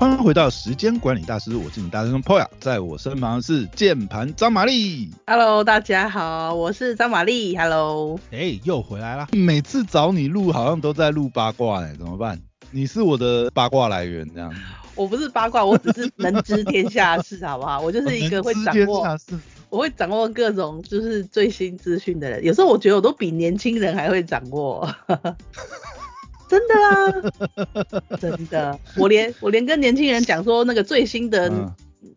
欢迎回到时间管理大师，我是你大师兄 Poya，在我身旁是键盘张玛丽。Hello，大家好，我是张玛丽。Hello，哎、又回来了！每次找你录好像都在录八卦哎、怎么办？你是我的八卦来源这样。我不是八卦，我只是能知天下事，好不好？我就是一个会掌握，我会掌握各种就是最新资讯的人。有时候我觉得我都比年轻人还会掌握。真的啊，真的，我连我连跟年轻人讲说那个最新的嗯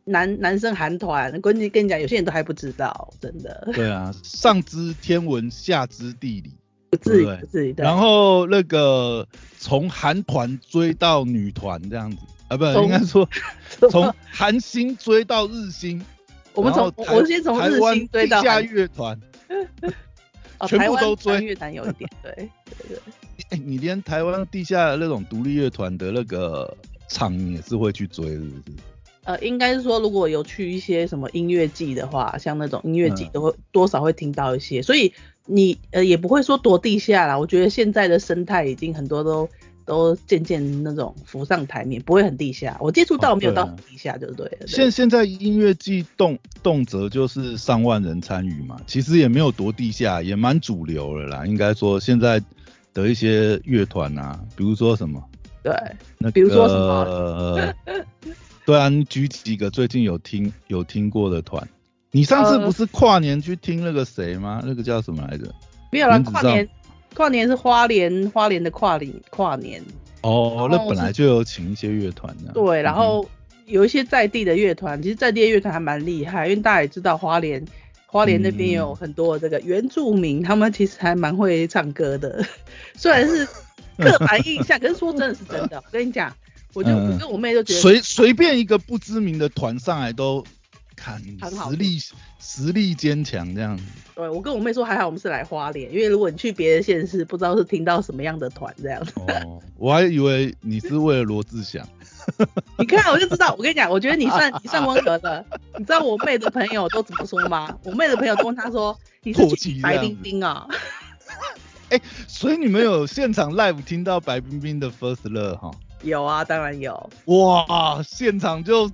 男、男生韩团，跟你跟你讲，有些人都还不知道，真的对啊，上知天文，下知地理。不至于对不至于。对然后那个从韩团追到女团这样子啊，不，从应该说从韩星追到日星。我们从我先从日星追到地下乐团，哦，全部都追乐团有一点，对对对。哎、你连台湾地下的那种独立乐团的那个场，你也是会去追，是不是？呃，应该是说，如果有去一些什么音乐季的话，像那种音乐季嗯都会、多少会听到一些，所以你呃也不会说多地下啦。我觉得现在的生态已经很多都都渐渐那种浮上台面，不会很地下。我接触到没有到很地下就对了。对现现在音乐季动动辄就是上万人参与嘛，其实也没有多地下，也蛮主流了啦。应该说现在的一些乐团啊，比如说什么对，那个，比如说什么呃，对啊，你举几个最近有听有听过的团？你上次呃不是跨年去听那个谁吗？那个叫什么来着？没有啦，跨年跨年是花莲花莲的跨年跨年，哦，那本来就有请一些乐团的。对，然嗯后有一些在地的乐团，其实在地的乐团还蛮厉害，因为大家也知道花莲，花莲那边嗯。有很多这个原住民，他们其实还蛮会唱歌的，虽然是刻板印象，可是说真的是真的。我跟你讲，我就嗯。我跟我妹就觉得，随随便一个不知名的团上来都看很好实力实力坚强这样子。对我跟我妹说还好我们是来花莲，因为如果你去别的县市，不知道是听到什么样的团这样。哦，我还以为你是为了罗志祥。你看我就知道，我跟你讲，我觉得你算你算温和的。你知道我妹的朋友都怎么说吗？我妹的朋友都问她说：“你是白冰冰啊？”所以你们有现场 live 听到白冰冰的 First Love 哈？有啊，当然有。哇，现场就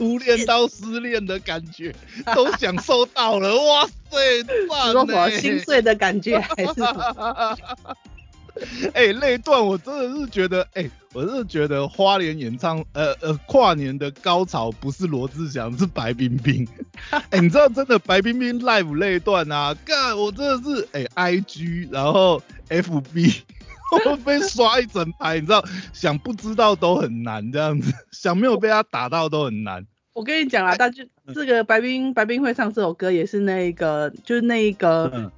初恋到失恋的感觉都享受到了，哇塞，你赞说什么心碎的感觉，还是什么？哎、那一段我真的是觉得，哎、我真的觉得花莲演唱，呃呃，跨年的高潮不是罗志祥，是白冰冰。哎、你知道真的白冰冰 live 那一段啊，干，我真的是，哎、i g 然后 FB，我被刷一整排，你知道，想不知道都很难这样子，想没有被他打到都很难。我跟你讲啊，大就这个白冰白冰会唱这首歌，也是那个就是那一个、嗯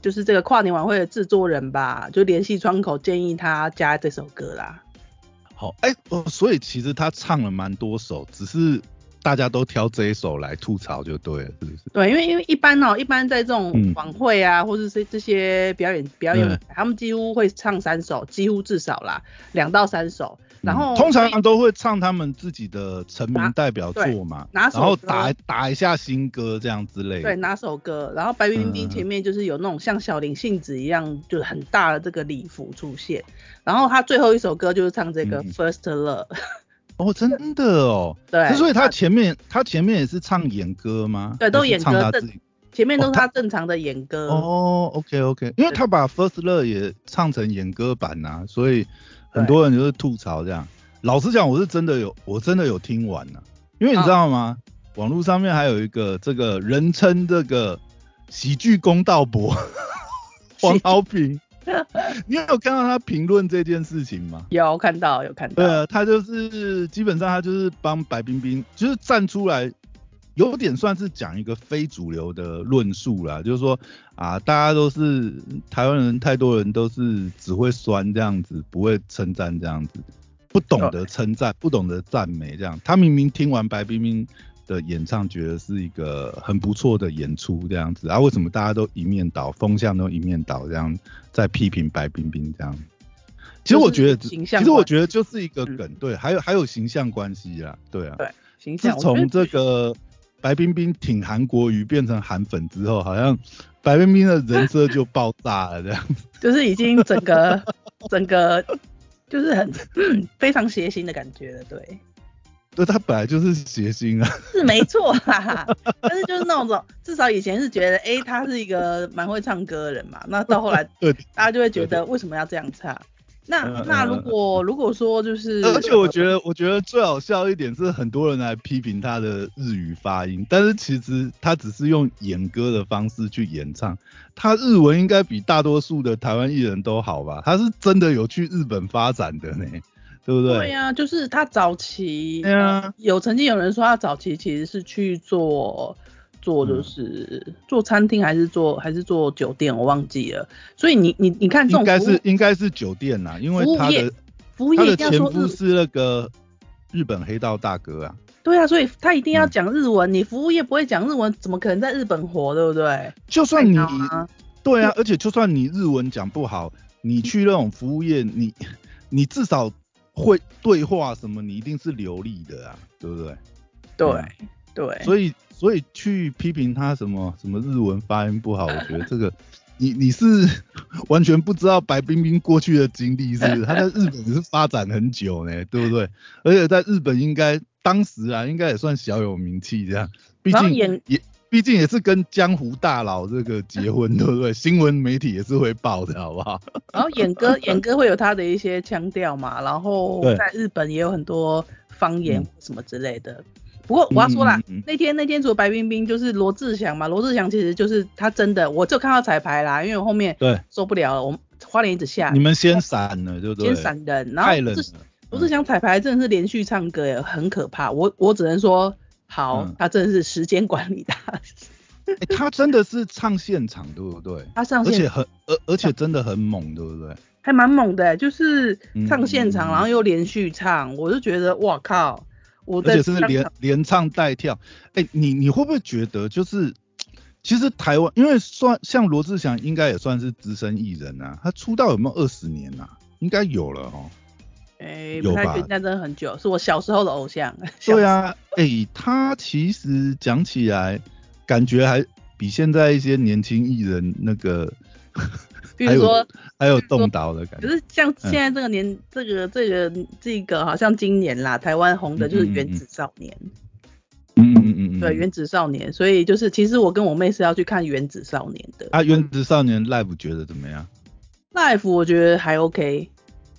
就是这个跨年晚会的制作人吧，就联系窗口建议他加这首歌啦。好，哎、哦，所以其实他唱了蛮多首，只是大家都挑这一首来吐槽就对了，是不是？对，因为因为一般哦，一般在这种嗯晚会啊，或者是这些表演表演嗯，他们几乎会唱三首，几乎至少啦，两到三首。然后嗯通常都会唱他们自己的成名代表作嘛，然后打打一下新歌这样之类的。对，哪首歌？然后白冰冰嗯前面就是有那种像小林幸子一样，就是很大的这个礼服出现。然后他最后一首歌就是唱这个嗯 First Love，、哦，真的哦。对，所以他前面他前面也是唱演歌吗？对都演歌这唱他自己。前面都是哦他他正常的演歌。哦，OK OK，因为他把 First Love 也唱成演歌版呐、所以很多人就是吐槽这样。老实讲，我是真的有，我真的有听完呐、因为你知道吗？网络上面还有一个这个人称这个喜剧公道伯 黄豪平，你有看到他评论这件事情吗？有看到，有看到。对啊，他就是基本上他就是帮白冰冰，就是站出来，有点算是讲一个非主流的论述啦，就是说啊，大家都是台湾人，太多人都是只会酸这样子，不会称赞这样子，不懂得称赞，不懂得赞美这样。他明明听完白冰冰的演唱，觉得是一个很不错的演出这样子，啊，为什么大家都一面倒，风向都一面倒这样，在批评白冰冰这样？其实我觉得，其实我关觉得就是一个嗯梗，对，还有还有形象关系啦，对啊。对形自从这个白冰冰挺韩国瑜变成韩粉之后，好像白冰冰的人设就爆炸了这样子。就是已经整个 整个就是很 非常邪心的感觉了，对。对，他本来就是谐星啊。是没错啦，但是就是那种至少以前是觉得，哎，他是一个蛮会唱歌的人嘛。那到后来，对大家就会觉得为什么要这样唱？那那如果如果说就是，而且我觉得我觉得最好笑一点是很多人来批评他的日语发音，但是其实他只是用演歌的方式去演唱，他日文应该比大多数的台湾艺人都好吧？他是真的有去日本发展的呢。对不对？对呀，就是他早期，有曾经有人说他早期其实是去做做就是做餐厅还是做还是做酒店，我忘记了。所以你你你看这种应该是应该是酒店呐，因为他的服务业前夫是那个日本黑道大哥啊。对啊，所以他一定要讲日文。你服务业不会讲日文，怎么可能在日本活？对不对？就算你对啊，而且就算你日文讲不好，你去那种服务业，你你至少。会对话什么？你一定是流利的啊，对不对？对对。所以所以去批评他什么什么日文发音不好，我觉得这个 你你是 完全不知道白冰冰过去的经历，是不是？他在日本是发展很久呢，对不对？而且在日本应该当时啊，应该也算小有名气这样，毕竟也。毕竟也是跟江湖大佬这个结婚，对不对？新闻媒体也是会报的，好不好？然后演歌，演歌会有他的一些腔调嘛，然后在日本也有很多方言什么之类的。不过我要说啦，那天那天除了白冰冰，就是罗志祥嘛。罗志祥其实就是他真的，我就看到彩排啦，因为我后面对受不了了，我花莲一直下，你们先闪了，对不对？先闪人，然后罗志祥彩排真的是连续唱歌，很可怕。我我只能说。好，他真的是时间管理大师。他真的是唱现场，对不对？他上，而且很，而而且真的很猛，对不对？还蛮猛的，就是唱现场，然后又连续唱，我就觉得，哇靠！我而且是连连唱带跳。哎，你你会不会觉得，就是其实台湾，因为算像罗志祥，应该也算是资深艺人啊。他出道有没有二十年啊？应该有了哦。哎，有吧？那真的很久，是我小时候的偶像。对啊，哎，他其实讲起来，感觉还比现在一些年轻艺人那个，比如说还有动刀的感觉。可是像现在这个年，这个这个这个，好像今年啦，台湾红的就是《原子少年》。嗯嗯嗯嗯。对，《原子少年》，所以就是其实我跟我妹是要去看《原子少年》的。啊，《原子少年》live 觉得怎么样？live 我觉得还 OK。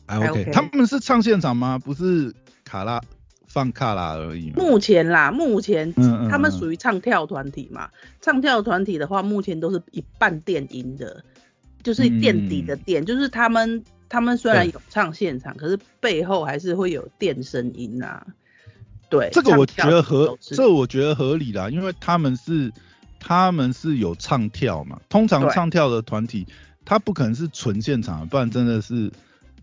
还 OK，他们是唱现场吗？不是卡拉放卡拉而已。目前啦，目前他们属于唱跳团体嘛。唱跳团体的话，目前都是一半电音的，就是垫底的垫，就是他们他们虽然有唱现场，可是背后还是会有电声音啊。对，这个我觉得合，这我觉得合理啦，因为他们是他们是有唱跳嘛。通常唱跳的团体，他不可能是纯现场，不然真的是。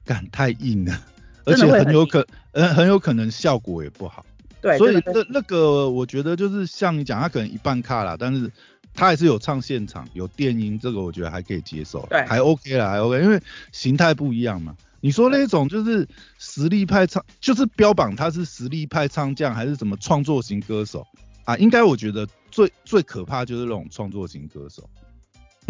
感太硬了，而且很有可，呃，很有可能效果也不好。对，所以那那个我觉得就是像你讲，他可能一半卡啦，但是他还是有唱现场，有电音，这个我觉得还可以接受，对，还 OK 啦，还 OK，因为形态不一样嘛。你说那种就是实力派唱，就是标榜他是实力派唱将，还是什么创作型歌手啊？应该我觉得最最可怕就是那种创作型歌手。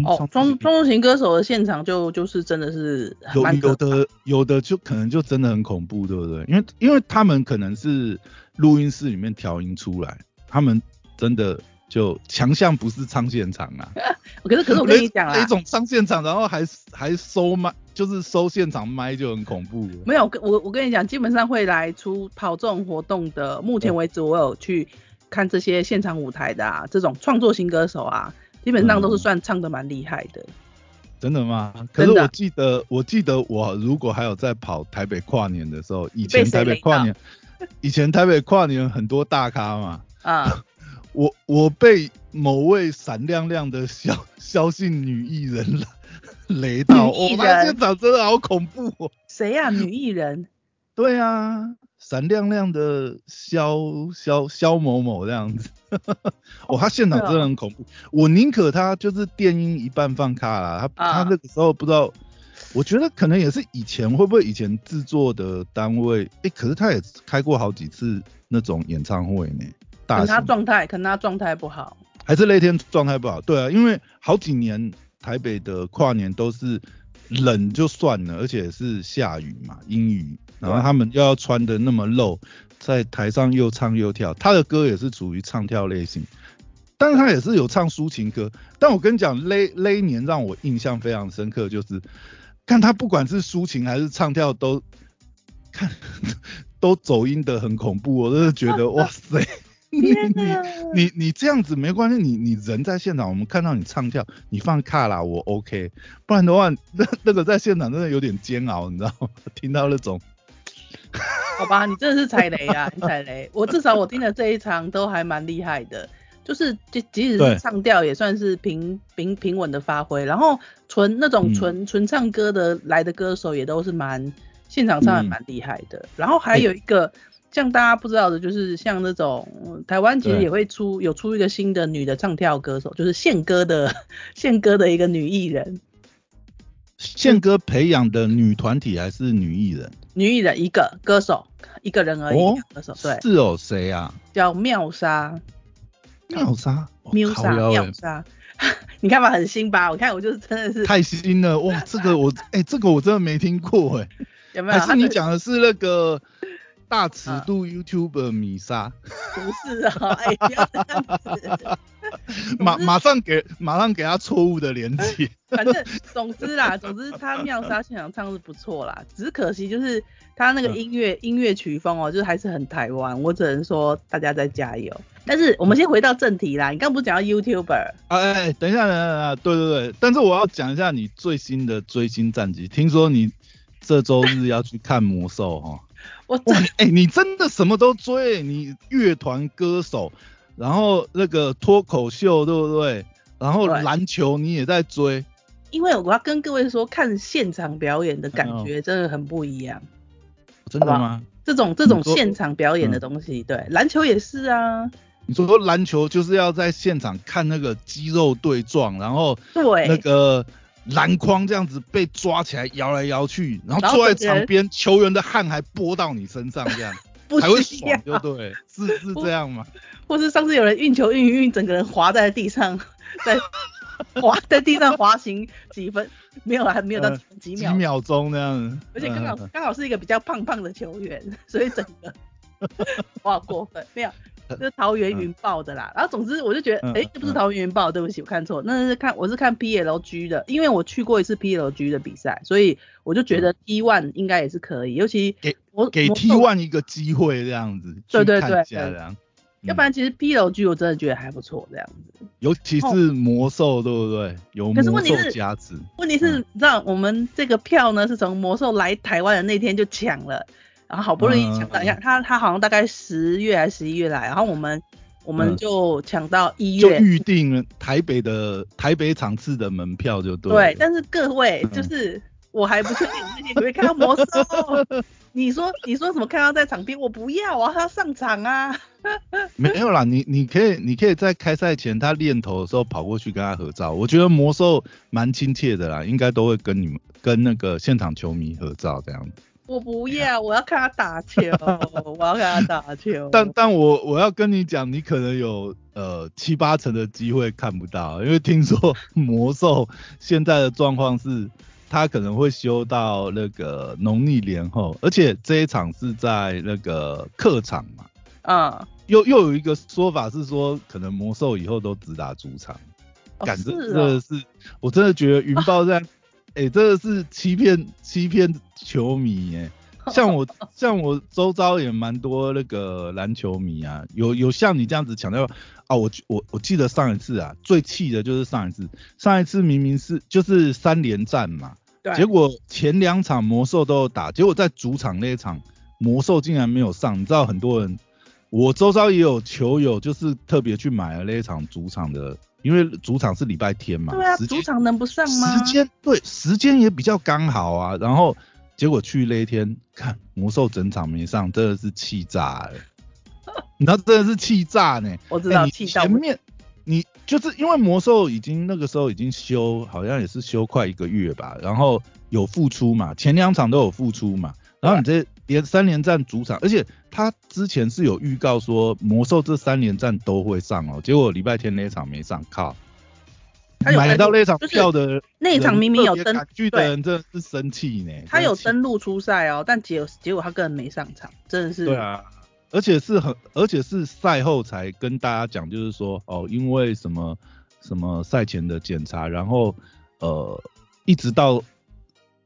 哦，创创作型歌手的现场就就是真的是有有的有的就可能就真的很恐怖，对不对？因为因为他们可能是录音室里面调音出来，他们真的就强项不是唱现场啊。可是可是我跟你讲啊，那种唱现场然后还还收麦，就是收现场麦就很恐怖。没有，我我跟你讲，基本上会来出跑这种活动的，目前为止我有去看这些现场舞台的啊，这种创作型歌手啊。基本上都是算唱的蛮厉害的，真的吗？可是我记得，我记得我如果还有在跑台北跨年的时候，以前台北跨年，以前台北跨年很多大咖嘛，啊，我我被某位闪亮亮的肖肖姓女艺人 雷到，我现场真的好恐怖哦。谁呀？女艺人？对啊。闪亮亮的肖肖肖某某这样子，哦，他现场真的很恐怖。我宁可他就是电音一半放卡啦，他他那个时候不知道，我觉得可能也是以前会不会以前制作的单位，哎，可是他也开过好几次那种演唱会呢。可能他状态，可能他状态不好，还是那天状态不好？对啊，因为好几年台北的跨年都是冷就算了，而且是下雨嘛，阴雨，然后他们又要穿的那么露，在台上又唱又跳，他的歌也是属于唱跳类型，但是他也是有唱抒情歌。但我跟你讲，那那一年让我印象非常深刻，就是看他不管是抒情还是唱跳都看 都走音的很恐怖，我真的觉得 哇塞。你你你这样子没关系，你你人在现场，我们看到你唱跳，你放卡啦，我 OK，不然的话，那那个在现场真的有点煎熬，你知道吗？听到那种，好吧，你真的是踩雷啊，你踩雷。我至少我听的这一场都还蛮厉害的，就是即即使是唱调也算是平平平稳的发挥，然后纯那种纯纯唱歌的来的歌手也都是蛮现场唱还蛮厉害的，然后还有一个。像大家不知道的，就是像那种台湾其实也会出有出一个新的女的唱跳歌手，就是宪歌的 宪歌的一个女艺人。宪歌培养的女团体还是女艺人？女艺人一个歌手，一个人而已。歌手对。是哦，谁啊？叫妙莎。妙莎。妙莎。妙莎。你看吧，很新吧？我看我就是真的是。太新了哇！这个我 哎，这个我真的没听过哎。有没有？还是你讲的是那个？大尺度 YouTuber 米莎，不是啊，哎，不要这样子。马马上给马上给他错误的连接。反正总之啦，总之他妙莎现场唱是不错啦，只是可惜就是他那个音乐音乐曲风哦，就是还是很台湾。我只能说大家再加油。但是我们先回到正题啦，你刚不是讲到 YouTuber？哎，等一下，等一下，对对对，但是我要讲一下你最新的追星战绩。听说你这周日要去看魔兽哈。我哎，你真的什么都追，你乐团歌手，然后那个脱口秀，对不对？然后篮球你也在追。因为我要跟各位说，看现场表演的感觉真的很不一样。真的吗？这种这种现场表演的东西，对，篮球也是啊。你说篮球就是要在现场看那个肌肉对撞，然后对那个。篮筐这样子被抓起来摇来摇去，然后坐在场边，球员的汗还拨到你身上，这样 还会爽，对不对？是是这样吗？或是上次有人运球运运，整个人滑在地上，在滑在地上滑行几分，没有还没有到几秒几秒钟那样，而且刚好刚好是一个比较胖胖的球员，所以整个 哇过分，没有。是桃园云豹的啦，然后总之我就觉得，哎，这不是桃园云豹，对不起，我看错，那是看我是看 PLG 的，因为我去过一次 PLG 的比赛，所以我就觉得 T1 应该也是可以，尤其给我给 T1 一个机会这样子，对对对，这样，要不然其实 PLG 我真的觉得还不错这样子，尤其是魔兽，对不对？有魔兽加持。问题是，你知道我们这个票呢是从魔兽来台湾的那天就抢了。然后好不容易抢到，一下他他好像大概十月还是十一月来，然后我们我们就抢到一月，就预定台北的台北场次的门票就对。对，但是各位就是我还不确定自己会看到魔兽。你说你说什么看到在场边？我不要啊，他要上场啊。没有啦，你你可以你可以在开赛前他练头的时候跑过去跟他合照。我觉得魔兽蛮亲切的啦，应该都会跟你们跟那个现场球迷合照这样子。我不要，我要看他打球，我要看他打球。但但我我要跟你讲，你可能有呃七八成的机会看不到，因为听说魔兽现在的状况是，他可能会休到那个农历年后，而且这一场是在那个客场嘛。啊。又又有一个说法是说，可能魔兽以后都只打主场。感觉真的是，我真的觉得云豹在。哎，这个是欺骗欺骗球迷哎，像我像我周遭也蛮多那个篮球迷啊，有有像你这样子强调啊，我我我记得上一次啊，最气的就是上一次，上一次明明是就是三连战嘛，结果前两场魔兽都有打，结果在主场那一场魔兽竟然没有上，你知道很多人，我周遭也有球友就是特别去买了那一场主场的。因为主场是礼拜天嘛，对啊，主场能不上吗？时间对，时间也比较刚好啊。然后结果去那一天看魔兽整场没上，真的是气炸了。那真的是气炸呢。我知道气前面你就是因为魔兽已经那个时候已经休，好像也是休快一个月吧。然后有复出嘛，前两场都有复出嘛。然后你这连三连战主场，而且他之前是有预告说魔兽这三连战都会上哦，结果礼拜天那场没上，靠！他有买到那场就是票的那一场明明有登特别赶去的人真的是生气呢。他有登录初赛哦，但结结果他个人没上场，真的是。对啊，而且是很，而且是赛后才跟大家讲，就是说哦，因为什么什么赛前的检查，然后呃，一直到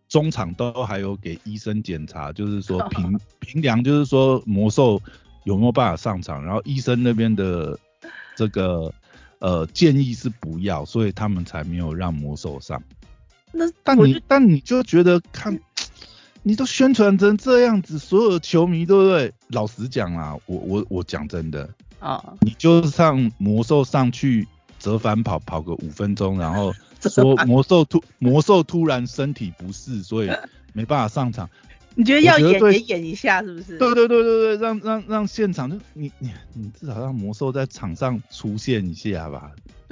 中场都还有给医生检查，就是说评评量，就是说魔兽有没有办法上场，然后医生那边的这个呃建议是不要，所以他们才没有让魔兽上。那但你但你就觉得看，你都宣传成这样子，所有球迷对不对？老实讲啦，我我我讲真的，啊，你就上魔兽上去折返跑跑个五分钟，然后说 魔兽突魔兽突然身体不适，所以 没办法上场。你觉得要演也演一下，是不是？对对对对对，让让让现场就你你你至少让魔兽在场上出现一下吧。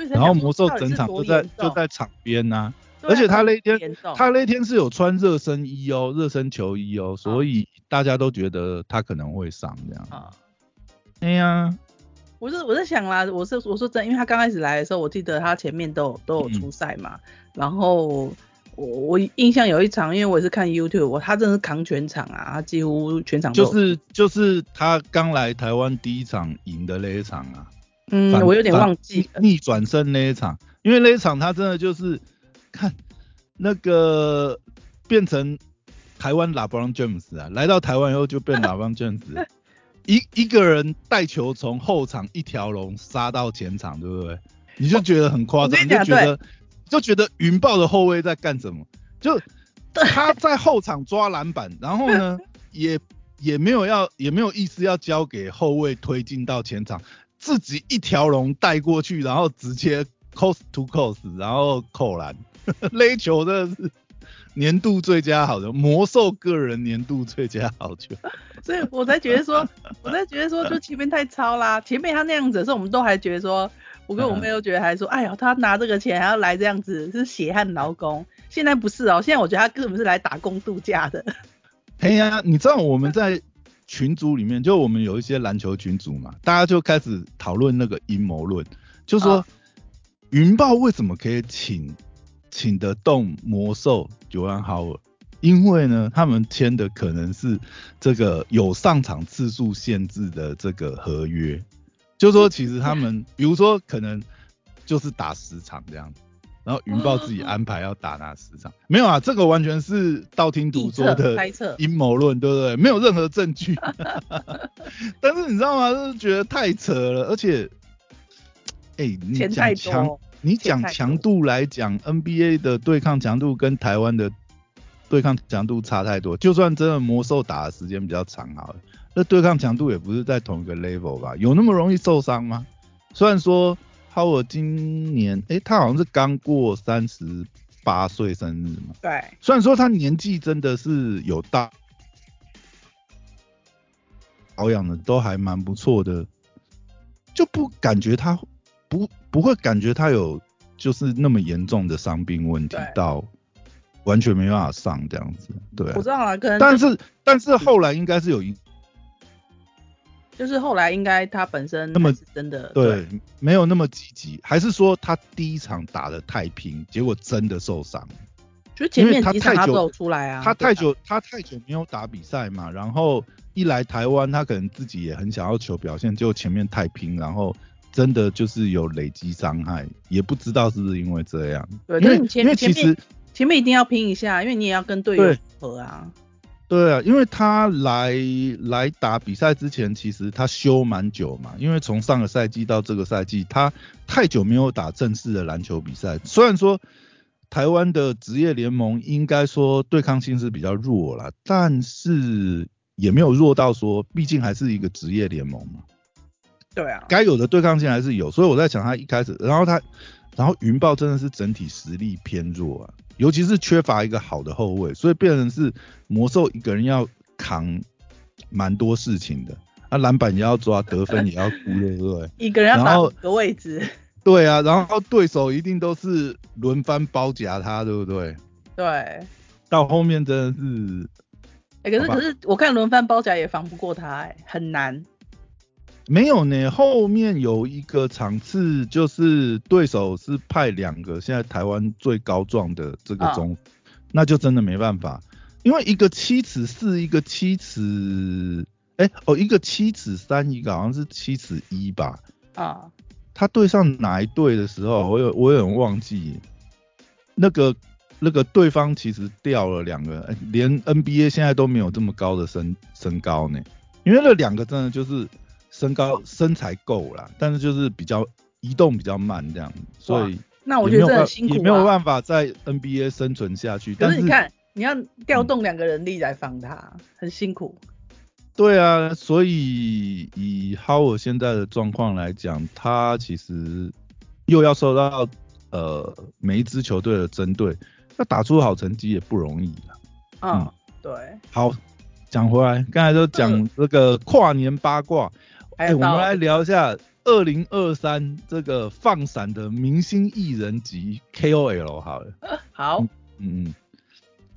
然后魔兽整场就在就在场边呐、啊而且他那天他那天是有穿热身衣哦，热身球衣哦，所以大家都觉得他可能会上这样。啊。哎呀，我是我在想啦，我是我说真，因为他刚开始来的时候，我记得他前面都有都有嗯。出赛嘛，然后我我印象有一场，因为我也是看 YouTube，我他真的是扛全场啊，他几乎全场就是就是他刚来台湾第一场赢的那一场啊，嗯，我有点忘记，逆转胜那一场，因为那一场他真的就是看那个变成台湾 LeBron James 啊，来到台湾以后就变 LeBron James，一一个人带球从后场一条龙杀到前场，对不对？你就觉得很夸张，你就觉得就觉得云豹的后卫在干什么？就他在后场抓篮板，然后呢 也也没有要也没有意思要交给后卫推进到前场，自己一条龙带过去，然后直接 cost to cost，然后扣篮，勒球真的是年度最佳好球，魔兽个人年度最佳好球。所以我才觉得说，我才觉得说，就前面太超啦，前面他那样子的时候，我们都还觉得说，我跟我妹都觉得还说，哎呀，他拿这个钱还要来这样子，是血汗劳工。现在不是哦，现在我觉得他根本是来打工度假的。哎呀，你知道我们在群组里面，就我们有一些篮球群组嘛，大家就开始讨论那个阴谋论，就说啊云豹为什么可以请请得动魔兽九安豪尔？因为呢，他们签的可能是这个有上场次数限制的这个合约，就说其实他们，比如说可能就是打十场这样子，然后云豹自己安排要打哪十场，没有啊，这个完全是道听途说的阴谋论，对不对？没有任何证据。但是你知道吗？就是觉得太扯了，而且，哎、你钱太讲强多，你讲强度来讲，NBA 的对抗强度跟台湾的对抗强度差太多。就算真的魔兽打的时间比较长好了，那对抗强度也不是在同一个 level 吧？有那么容易受伤吗？虽然说 Howard 今年，哎、他好像是刚过三十八岁生日嘛，对，虽然说他年纪真的是有大，保养的都还蛮不错的，就不感觉他不不会感觉他有就是那么严重的伤病问题到完全没办法上这样子，对啊我知。道了，可能但是但是后来应该是有一就是后来应该他本身那么真的对没有那么积极，还是说他第一场打的太拼，结果真的受伤。就前面他太久几场他都有出来啊，他太久，他太久没有打比赛嘛，然后一来台湾，他可能自己也很想要求表现，结果前面太拼，然后真的就是有累积伤害，也不知道是不是因为这样。对，因为但是你前因为前面其实前面一定要拼一下，因为你也要跟队友合啊。对啊，因为他来来打比赛之前，其实他休蛮久嘛，因为从上个赛季到这个赛季，他太久没有打正式的篮球比赛。虽然说台湾的职业联盟应该说对抗性是比较弱啦，但是也没有弱到说，毕竟还是一个职业联盟嘛，对啊，该有的对抗性还是有。所以我在想，他一开始，然后他，然后云豹真的是整体实力偏弱啊，尤其是缺乏一个好的后卫，所以变成是魔兽一个人要扛蛮多事情的。啊，篮板也要抓，得分也要估，对不对？一个人要打五个位置。对啊，然后对手一定都是轮番包夹他，对不对？对，到后面真的是，哎、可是可是我看轮番包夹也防不过他、哎，很难。没有呢，后面有一个场次，就是对手是派两个现在台湾最高壮的这个中，那就真的没办法，因为一个七尺四，一个七尺，哎哦，一个七尺三，一个好像是七尺一吧。啊。他对上哪一队的时候，我有我有点忘记，那个那个对方其实掉了两个，连 NBA 现在都没有这么高的身身高呢，因为那两个真的就是。身高身材够啦，但是就是比较移动比较慢这样，所以那我觉得很辛苦，也没有办法在 NBA 生存下去。但是你看，你要调动两个人力来防他，很辛苦。对啊，所以以 Howard 现在的状况来讲，他其实又要受到呃每一支球队的针对，要打出好成绩也不容易了。嗯，对。好，讲回来，刚才都讲这个跨年八卦。哎，我们来聊一下二零二三这个放闪的明星艺人及 KOL 好了。好，嗯嗯，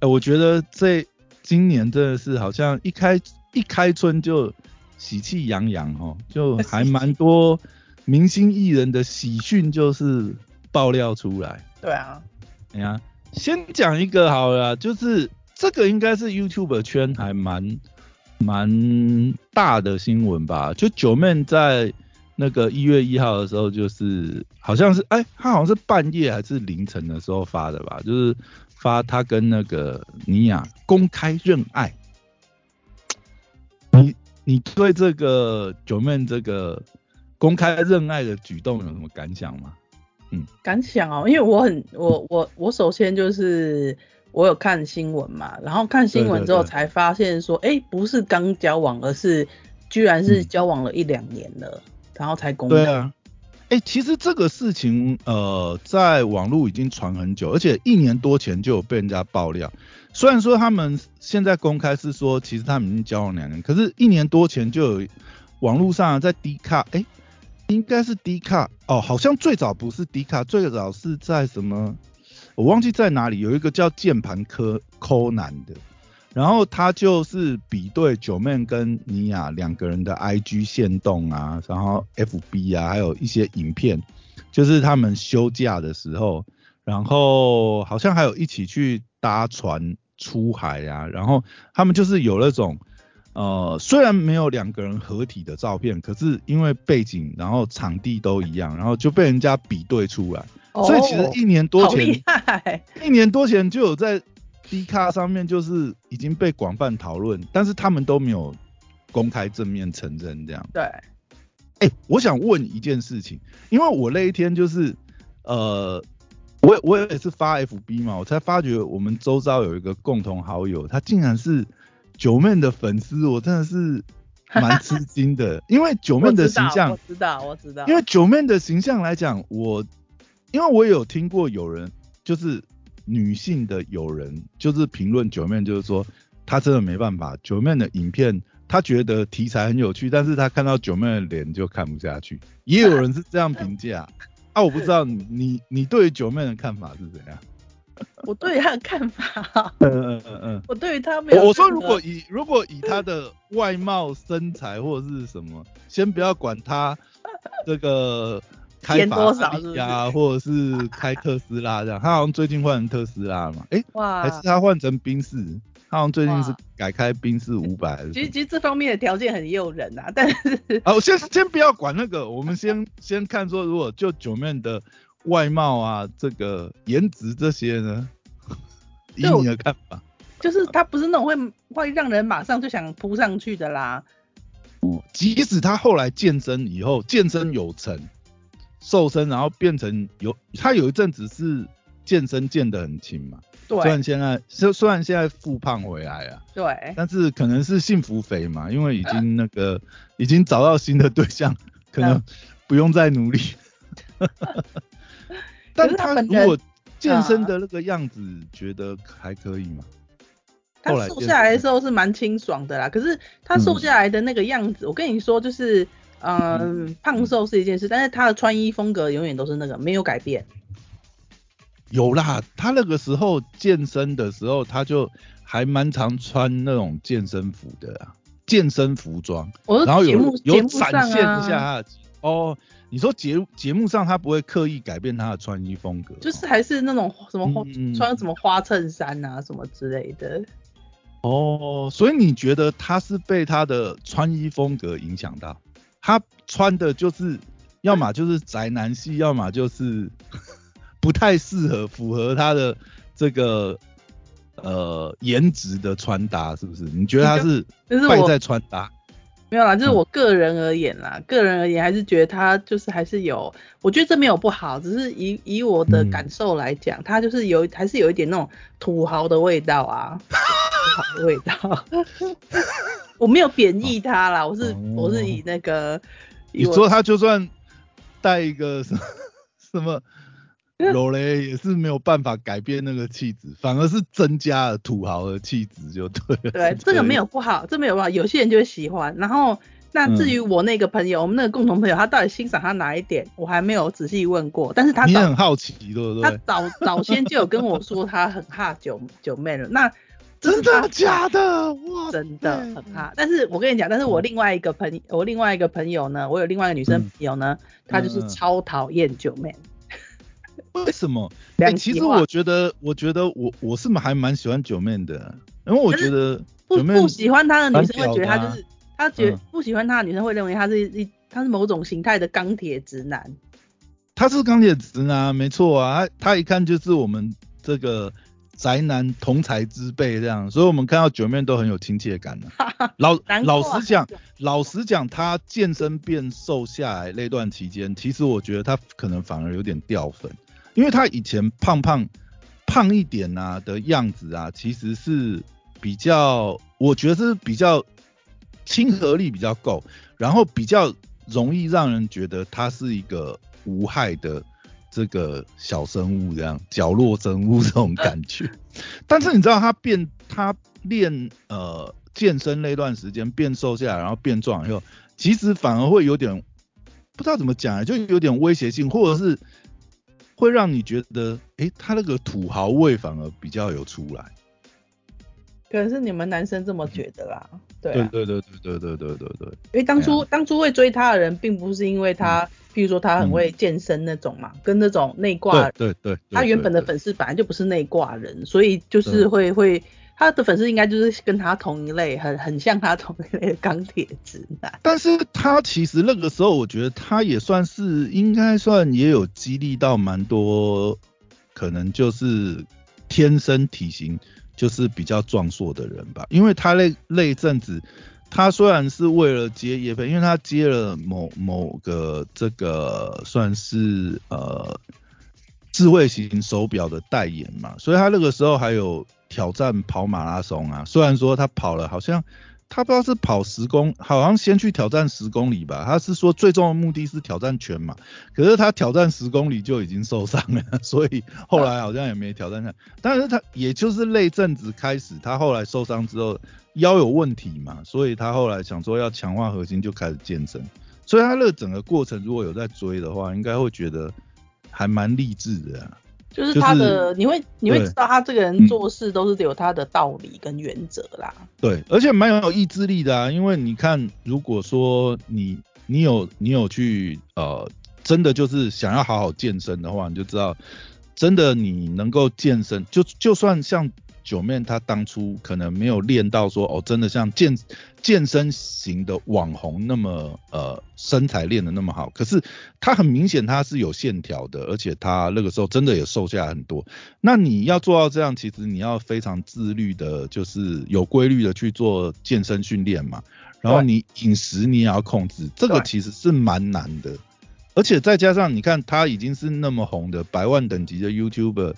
哎，我觉得这今年真的是好像一开一开春就喜气洋洋哦，就 还蛮多明星艺人的喜讯就是爆料出来。对啊，哎呀，先讲一个好了，就是这个应该是 YouTube 圈还蛮。蛮大的新闻吧，就九妹在那个一月一号的时候，就是好像是哎，他好像是半夜还是凌晨的时候发的吧，就是发他跟那个尼亚公开认爱。你你对这个九妹这个公开认爱的举动有什么感想吗？嗯，感想哦，因为我很我我我首先就是。我有看新闻嘛，然后看新闻之后才发现说，哎，不是刚交往，而是居然是交往了一两年了，然后才公开。对啊，哎，其实这个事情呃，在网络已经传很久，而且一年多前就有被人家爆料。虽然说他们现在公开是说，其实他们已经交往两年，可是一年多前就有网络上在 D 卡，哎，应该是 D 卡哦，好像最早不是 D 卡，最早是在什么？我忘记在哪里有一个叫键盘科抠男的，然后他就是比对九妹跟尼亚两个人的 IG 线动啊，然后 FB 啊，还有一些影片，就是他们休假的时候，然后好像还有一起去搭船出海啊，然后他们就是有那种呃，虽然没有两个人合体的照片，可是因为背景然后场地都一样，然后就被人家比对出来。所以其实一年多前，一年多前就有在 D 卡上面就是已经被广泛讨论，但是他们都没有公开正面承认这样。对。哎，我想问一件事情，因为我那一天就是呃，我我也是发 FB 嘛，我才发觉我们周遭有一个共同好友，他竟然是九妹的粉丝，我真的是蛮吃惊的，因为九妹的形象，我知道，我知道，因为九妹的形象来讲，我。因为我有听过有人，就是女性的友人，就是评论九妹，就是说她真的没办法，九妹的影片她觉得题材很有趣，但是她看到九妹的脸就看不下去。也有人是这样评价，啊，我不知道你你对九妹的看法是怎样？我对他的看法，嗯嗯嗯嗯，我对于他没有。我说如果以如果以他的外貌身材或者是什么，先不要管他这个。开 多少呀，或者是开特斯拉这样，他好像最近换成特斯拉嘛，哎，还是他换成宾士，他好像最近是改开宾士五百。其实其实这方面的条件很诱人啊，但是，好，先先不要管那个，我们先先看说，如果就九面的外貌啊，这个颜值这些呢，以你的看法，就是他不是那种会会让人马上就想扑上去的啦。哦，即使他后来健身以后，健身有成。瘦身，然后变成有他有一阵子是健身健得很轻嘛，对。虽然现在虽虽然现在复胖回来啊，对。但是可能是幸福肥嘛，因为已经那个已经找到新的对象，可能不用再努力。但他如果健身的那个样子，觉得还可以吗？他瘦下来的时候是蛮清爽的啦，可是他瘦下来的那个样子，我跟你说就是。嗯，胖瘦是一件事，但是他的穿衣风格永远都是那个，没有改变。有啦，他那个时候健身的时候，他就还蛮常穿那种健身服的啊。健身服装，然后有节目节有展现啊一下他的肌哦。你说节节目上他不会刻意改变他的穿衣风格哦，就是还是那种什么花嗯穿什么花衬衫啊什么之类的。哦，所以你觉得他是被他的穿衣风格影响到？他穿的就是要么就是宅男系，要么就是 不太适合符合他的这个呃颜值的穿搭，是不是？你觉得他是败在穿搭？没有啦，就是嗯。我个人而言啦，个人而言还是觉得他就是还是有，我觉得这没有不好，只是以以我的嗯。感受来讲，他就是有还是有一点那种土豪的味道啊，土豪的味道。我没有贬义他啦，我是、哦。我是以那个你说他就算带一个什么什么罗雷，也是没有办法改变那个气质，反而是增加了土豪的气质，就对了。对，这个没有不好，这没有不好，有些人就会喜欢。然后，那至嗯于我那个朋友，我们那个共同朋友，他到底欣赏他哪一点，我还没有仔细问过。但是他你很好奇，对不对他？早早先就有跟我说他很怕九九妹了，那 真的假的？哇，真的很怕。但是我跟你讲，但是我另外一个朋友，我另外一个朋友呢，我有另外一个女生嗯朋友呢，她就是超讨厌九妹。为什么？哎、其实我觉得，我觉得我我是还蛮喜欢九妹的，因为我觉得不不喜欢她的女生会觉得她蛮屌的啊。就是，她觉嗯。不喜欢她的女生会认为她是一她是某种形态的钢铁直男。他是钢铁直男啊，没错啊，他他一看就是我们这个宅男同才之辈这样，所以我们看到九妹都很有亲切感的、老难老怪实讲，老实讲，他健身变瘦下来那段期间，其实我觉得他可能反而有点掉粉，因为他以前胖胖胖一点啊的样子啊，其实是比较，我觉得是比较亲和力比较够，然后比较容易让人觉得他是一个无害的这个小生物，这样角落生物这种感觉。但是你知道他变，他练呃健身那段时间变瘦下来，然后变壮以后，其实反而会有点不知道怎么讲啊，就有点威胁性，或者是会让你觉得，诶，他那个土豪味反而比较有出来。可能是你们男生这么觉得啦，对啊，对对对对对对对对对。因为当初、啊。当初会追他的人，并不是因为他，譬如说他很会健身那种嘛，跟那种内挂，对对对，他原本的粉丝本来就不是内挂人，所以就是对。会会他的粉丝应该就是跟他同一类，很很像他同一类的钢铁直男。但是他其实那个时候，我觉得他也算是应该算也有激励到蛮多，可能就是天生体型就是比较壮硕的人吧。因为他那那一阵子，他虽然是为了接叶飞，因为他接了某某个这个算是呃智慧型手表的代言嘛，所以他那个时候还有挑战跑马拉松啊。虽然说他跑了，好像他不知道是跑十公，好像先去挑战十公里吧。他是说最终的目的是挑战全马，可是他挑战十公里就已经受伤了，所以后来好像也没挑战上。但是他也就是那阵子开始，他后来受伤之后腰有问题嘛，所以他后来想说要强化核心，就开始健身。所以他那整个过程如果有在追的话，应该会觉得还蛮励志的、啊。就是他的，你会你会知道他这个人做事都是有他的道理跟原则啦。对，而且蛮有意志力的啊，因为你看，如果说你你有你有去呃，真的就是想要好好健身的话，你就知道，真的你能够健身，就就算像九妹她当初可能没有练到说哦，真的像健健身型的网红那么呃身材练得那么好，可是她很明显她是有线条的，而且她那个时候真的也瘦下来很多。那你要做到这样，其实你要非常自律的，就是有规律的去做健身训练嘛。然后你饮食你也要控制，这个其实是蛮难的。而且再加上你看，他已经是那么红的百万等级的 YouTuber，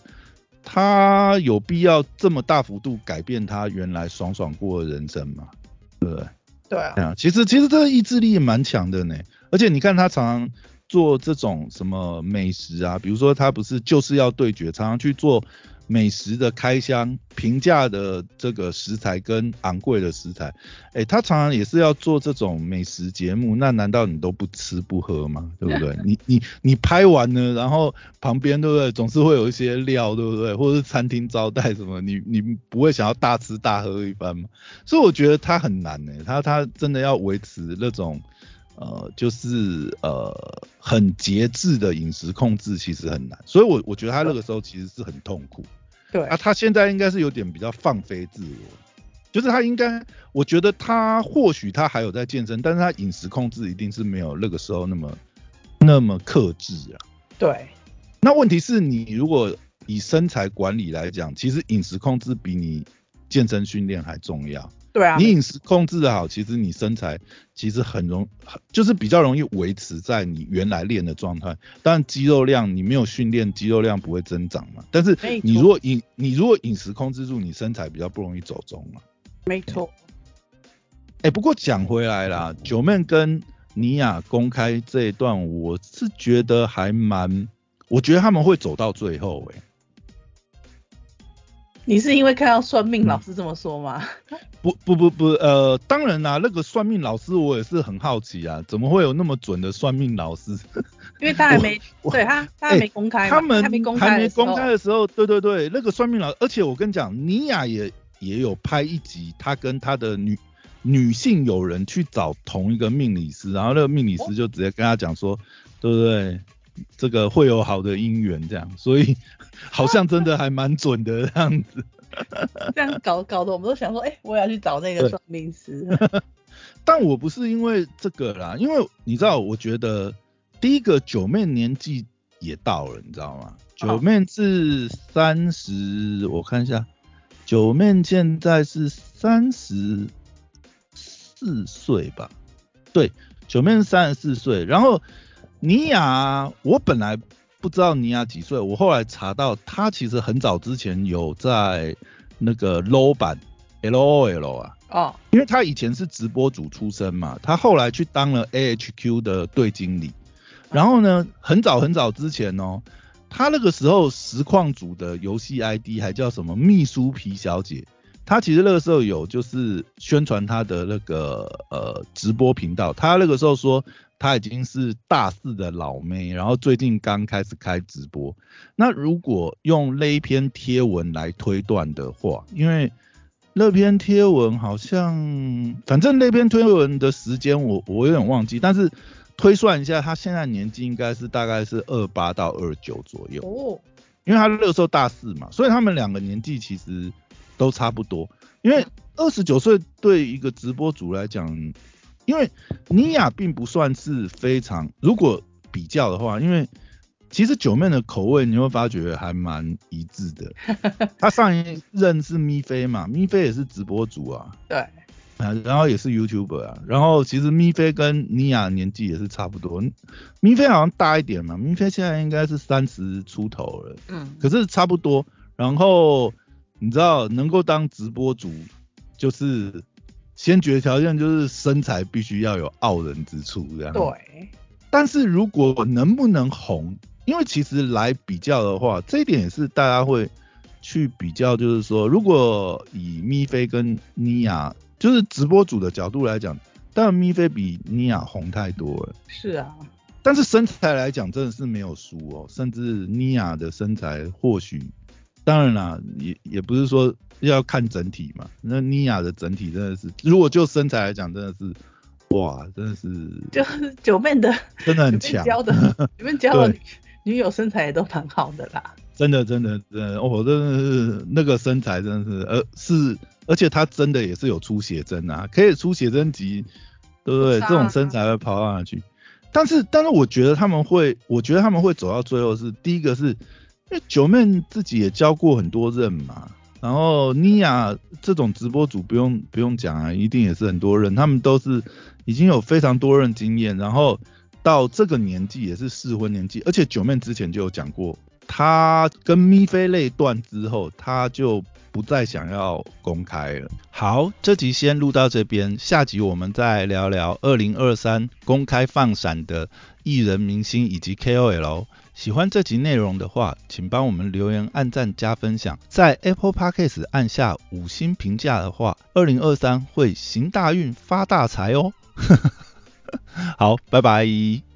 他有必要这么大幅度改变他原来爽爽过的人生吗？对不对？对啊其实其实这个意志力也蛮强的呢。而且你看他常常做这种什么美食啊，比如说他不是就是要对决，常常去做。美食的开箱，平价的这个食材跟昂贵的食材，哎，他常常也是要做这种美食节目，那难道你都不吃不喝吗？对不对？你你你拍完了，然后旁边对不对，总是会有一些料，对不对？或者是餐厅招待什么，你你不会想要大吃大喝一番吗？所以我觉得他很难呢，他他真的要维持那种。呃，就是呃很节制的饮食控制其实很难，所以我我觉得他那个时候其实是很痛苦。对啊，他现在应该是有点比较放飞自我，就是他应该，我觉得他或许他还有在健身，但是他饮食控制一定是没有那个时候那么那么克制啊。对。那问题是你如果以身材管理来讲，其实饮食控制比你健身训练还重要。对啊，你饮食控制的好，其实你身材其实很容，就是比较容易维持在你原来练的状态。但肌肉量你没有训练，肌肉量不会增长嘛。但是你如果饮你如果饮食控制住，你身材比较不容易走中嘛。没错。哎，不过讲回来啦，九妹跟尼亚公开这一段，我是觉得还蛮，我觉得他们会走到最后哎。你是因为看到算命老师这么说吗？不不不不，呃，当然啦，那个算命老师我也是很好奇啊，怎么会有那么准的算命老师？因为他还没，对他他还没公开，他们还没公开的时候，对对对，那个算命老，而且我跟你讲，尼亚也也有拍一集，他跟他的女女性友人去找同一个命理师，然后那个命理师就直接跟他讲说，对不对？这个会有好的姻缘这样，所以。好像真的还蛮准的这样子，这样搞搞得我们都想说，哎，我也要去找那个算命师。但我不是因为这个啦，因为你知道，我觉得第一个九妹年纪也到了，你知道吗？九妹是三十，我看一下，九妹现在是三十四岁吧？对，九妹是三十四岁。然后尼亚，我本来。不知道尼亚几岁？我后来查到，他其实很早之前有在那个 low 版 LOL 啊，哦，因为他以前是直播主出身嘛，他后来去当了 AHQ 的队经理，然后呢，很早很早之前哦，他那个时候实况组的游戏 ID 还叫什么秘书皮小姐，他其实那个时候有就是宣传他的那个呃直播频道，他那个时候说。她已经是大四的老妹，然后最近刚开始开直播。那如果用那篇贴文来推断的话，因为那篇贴文好像，反正那篇推文的时间我我有点忘记，但是推算一下，她现在年纪应该是大概是二八到二九左右。哦，因为她那时候大四嘛，所以他们两个年纪其实都差不多。因为二十九岁对一个直播主来讲。因为尼亚并不算是非常，如果比较的话，因为其实九妹的口味你会发觉还蛮一致的。他上一任是咪菲嘛，咪菲也是直播主啊。对。啊，然后也是 YouTuber 啊，然后其实咪菲跟尼亚年纪也是差不多，咪菲好像大一点嘛，咪菲现在应该是三十出头了。嗯。可是差不多，然后你知道能够当直播主就是。先决条件就是身材必须要有傲人之处，这样。对。但是如果能不能红，因为其实来比较的话，这一点也是大家会去比较，就是说，如果以咪菲跟妮亚，就是直播主的角度来讲，当然咪菲比妮亚红太多了。是啊。但是身材来讲，真的是没有输哦，甚至妮亚的身材或许，当然啦，也也不是说。要看整体嘛，那妮亚的整体真的是，如果就身材来讲，真的是，哇，真的是，就是九妹的，真的很强，教的，你们教的女友身材也都蛮好的啦，真的真的真的，哦，真的是那个身材真的是，而是而且她真的也是有出血针啊，可以出血针级，对不对？这种身材会跑到哪去？但是但是我觉得他们会，我觉得他们会走到最后是第一个是，因为九妹自己也教过很多任嘛。然后妮亚这种直播主不用不用讲啊，一定也是很多人，他们都是已经有非常多人经验，然后到这个年纪也是适婚年纪，而且九妹之前就有讲过，她跟咪菲类断之后，她就不再想要公开了。好，这集先录到这边，下集我们再聊聊二零二三公开放闪的艺人明星以及 KOL。喜欢这集内容的话，请帮我们留言、按赞、加分享。在 Apple Podcast 按下五星评价的话，二零二三会行大运、发大财哦。好，拜拜。